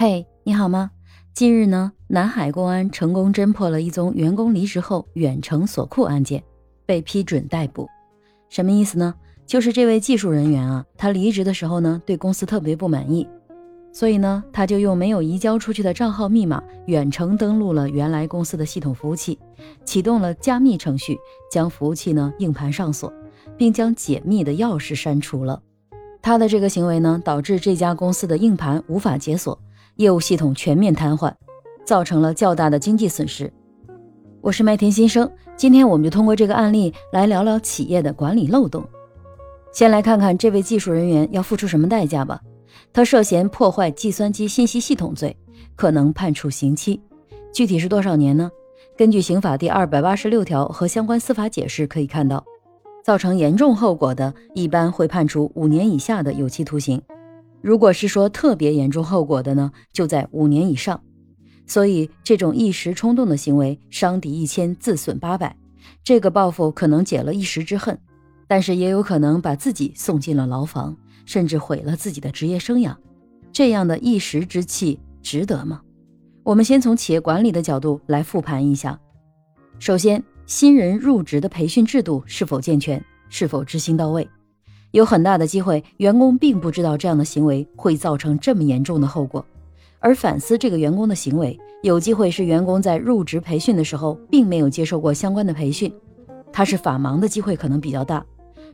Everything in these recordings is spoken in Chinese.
嘿，你好吗？近日呢，南海公安成功侦破了一宗员工离职后远程锁库案件，被批准逮捕。什么意思呢？就是这位技术人员啊，他离职的时候呢，对公司特别不满意，所以呢，他就用没有移交出去的账号密码远程登录了原来公司的系统服务器，启动了加密程序，将服务器呢硬盘上锁，并将解密的钥匙删除了。他的这个行为呢，导致这家公司的硬盘无法解锁。业务系统全面瘫痪，造成了较大的经济损失。我是麦田新生，今天我们就通过这个案例来聊聊企业的管理漏洞。先来看看这位技术人员要付出什么代价吧。他涉嫌破坏计算机信息系统罪，可能判处刑期。具体是多少年呢？根据刑法第二百八十六条和相关司法解释可以看到，造成严重后果的，一般会判处五年以下的有期徒刑。如果是说特别严重后果的呢，就在五年以上。所以这种一时冲动的行为，伤敌一千，自损八百。这个报复可能解了一时之恨，但是也有可能把自己送进了牢房，甚至毁了自己的职业生涯。这样的一时之气，值得吗？我们先从企业管理的角度来复盘一下。首先，新人入职的培训制度是否健全，是否执行到位？有很大的机会，员工并不知道这样的行为会造成这么严重的后果，而反思这个员工的行为，有机会是员工在入职培训的时候并没有接受过相关的培训，他是法盲的机会可能比较大。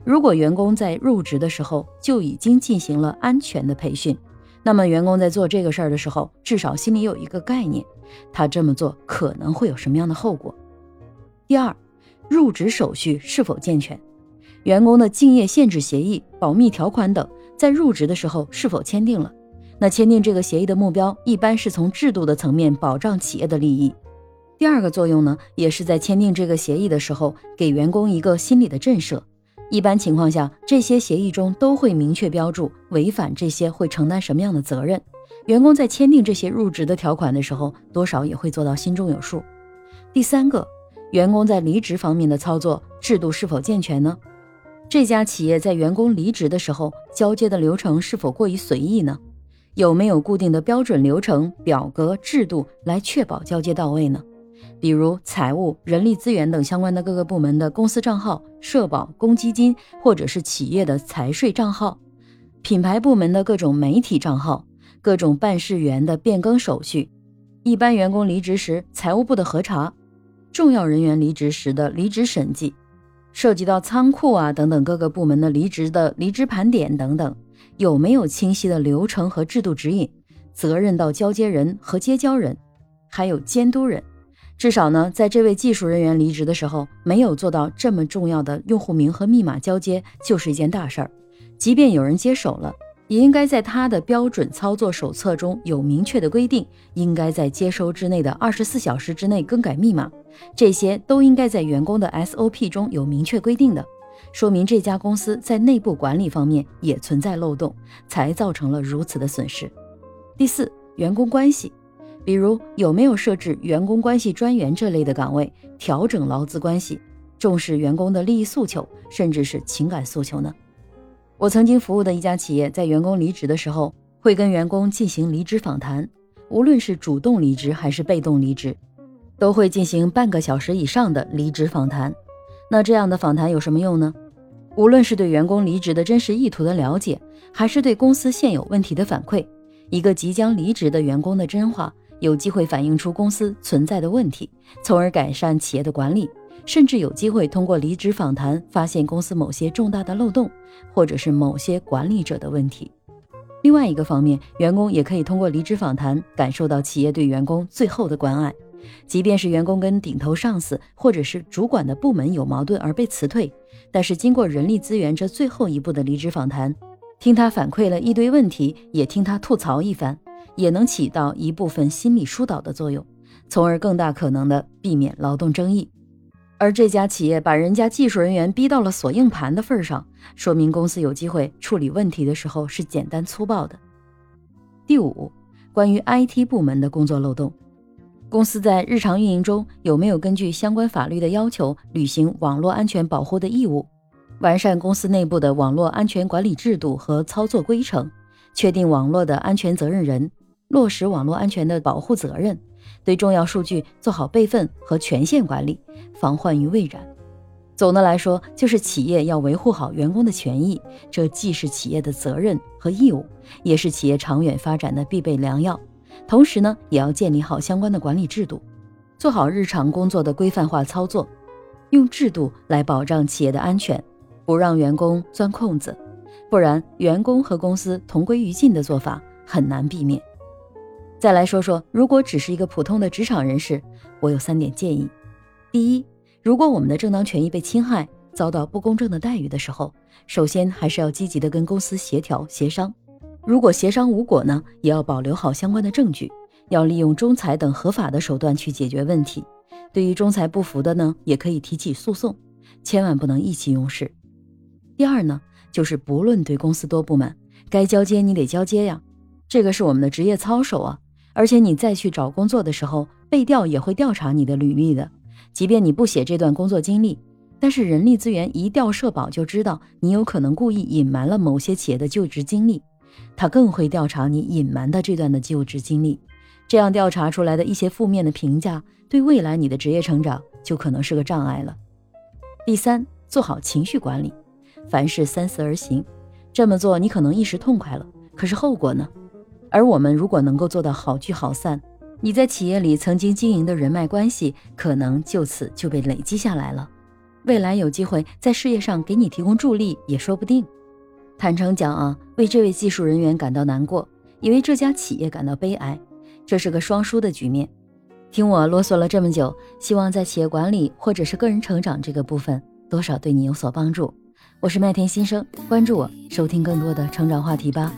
如果员工在入职的时候就已经进行了安全的培训，那么员工在做这个事儿的时候，至少心里有一个概念，他这么做可能会有什么样的后果。第二，入职手续是否健全？员工的竞业限制协议、保密条款等，在入职的时候是否签订了？那签订这个协议的目标，一般是从制度的层面保障企业的利益。第二个作用呢，也是在签订这个协议的时候，给员工一个心理的震慑。一般情况下，这些协议中都会明确标注违反这些会承担什么样的责任。员工在签订这些入职的条款的时候，多少也会做到心中有数。第三个，员工在离职方面的操作制度是否健全呢？这家企业在员工离职的时候，交接的流程是否过于随意呢？有没有固定的标准流程、表格、制度来确保交接到位呢？比如财务、人力资源等相关的各个部门的公司账号、社保、公积金，或者是企业的财税账号；品牌部门的各种媒体账号、各种办事员的变更手续；一般员工离职时财务部的核查；重要人员离职时的离职审计。涉及到仓库啊等等各个部门的离职的离职盘点等等，有没有清晰的流程和制度指引？责任到交接人和接交人，还有监督人，至少呢，在这位技术人员离职的时候，没有做到这么重要的用户名和密码交接，就是一件大事儿。即便有人接手了。也应该在他的标准操作手册中有明确的规定，应该在接收之内的二十四小时之内更改密码，这些都应该在员工的 SOP 中有明确规定的，说明这家公司在内部管理方面也存在漏洞，才造成了如此的损失。第四，员工关系，比如有没有设置员工关系专员这类的岗位，调整劳资关系，重视员工的利益诉求，甚至是情感诉求呢？我曾经服务的一家企业，在员工离职的时候，会跟员工进行离职访谈。无论是主动离职还是被动离职，都会进行半个小时以上的离职访谈。那这样的访谈有什么用呢？无论是对员工离职的真实意图的了解，还是对公司现有问题的反馈，一个即将离职的员工的真话，有机会反映出公司存在的问题，从而改善企业的管理。甚至有机会通过离职访谈发现公司某些重大的漏洞，或者是某些管理者的问题。另外一个方面，员工也可以通过离职访谈感受到企业对员工最后的关爱。即便是员工跟顶头上司或者是主管的部门有矛盾而被辞退，但是经过人力资源这最后一步的离职访谈，听他反馈了一堆问题，也听他吐槽一番，也能起到一部分心理疏导的作用，从而更大可能的避免劳动争议。而这家企业把人家技术人员逼到了锁硬盘的份上，说明公司有机会处理问题的时候是简单粗暴的。第五，关于 IT 部门的工作漏洞，公司在日常运营中有没有根据相关法律的要求履行网络安全保护的义务，完善公司内部的网络安全管理制度和操作规程，确定网络的安全责任人？落实网络安全的保护责任，对重要数据做好备份和权限管理，防患于未然。总的来说，就是企业要维护好员工的权益，这既是企业的责任和义务，也是企业长远发展的必备良药。同时呢，也要建立好相关的管理制度，做好日常工作的规范化操作，用制度来保障企业的安全，不让员工钻空子。不然，员工和公司同归于尽的做法很难避免。再来说说，如果只是一个普通的职场人士，我有三点建议：第一，如果我们的正当权益被侵害，遭到不公正的待遇的时候，首先还是要积极的跟公司协调协商。如果协商无果呢，也要保留好相关的证据，要利用仲裁等合法的手段去解决问题。对于仲裁不服的呢，也可以提起诉讼，千万不能意气用事。第二呢，就是不论对公司多不满，该交接你得交接呀，这个是我们的职业操守啊。而且你再去找工作的时候，背调也会调查你的履历的。即便你不写这段工作经历，但是人力资源一调社保就知道你有可能故意隐瞒了某些企业的就职经历，他更会调查你隐瞒的这段的就职经历，这样调查出来的一些负面的评价，对未来你的职业成长就可能是个障碍了。第三，做好情绪管理，凡事三思而行。这么做你可能一时痛快了，可是后果呢？而我们如果能够做到好聚好散。你在企业里曾经经营的人脉关系，可能就此就被累积下来了，未来有机会在事业上给你提供助力也说不定。坦诚讲啊，为这位技术人员感到难过，也为这家企业感到悲哀，这是个双输的局面。听我啰嗦了这么久，希望在企业管理或者是个人成长这个部分，多少对你有所帮助。我是麦田新生，关注我，收听更多的成长话题吧。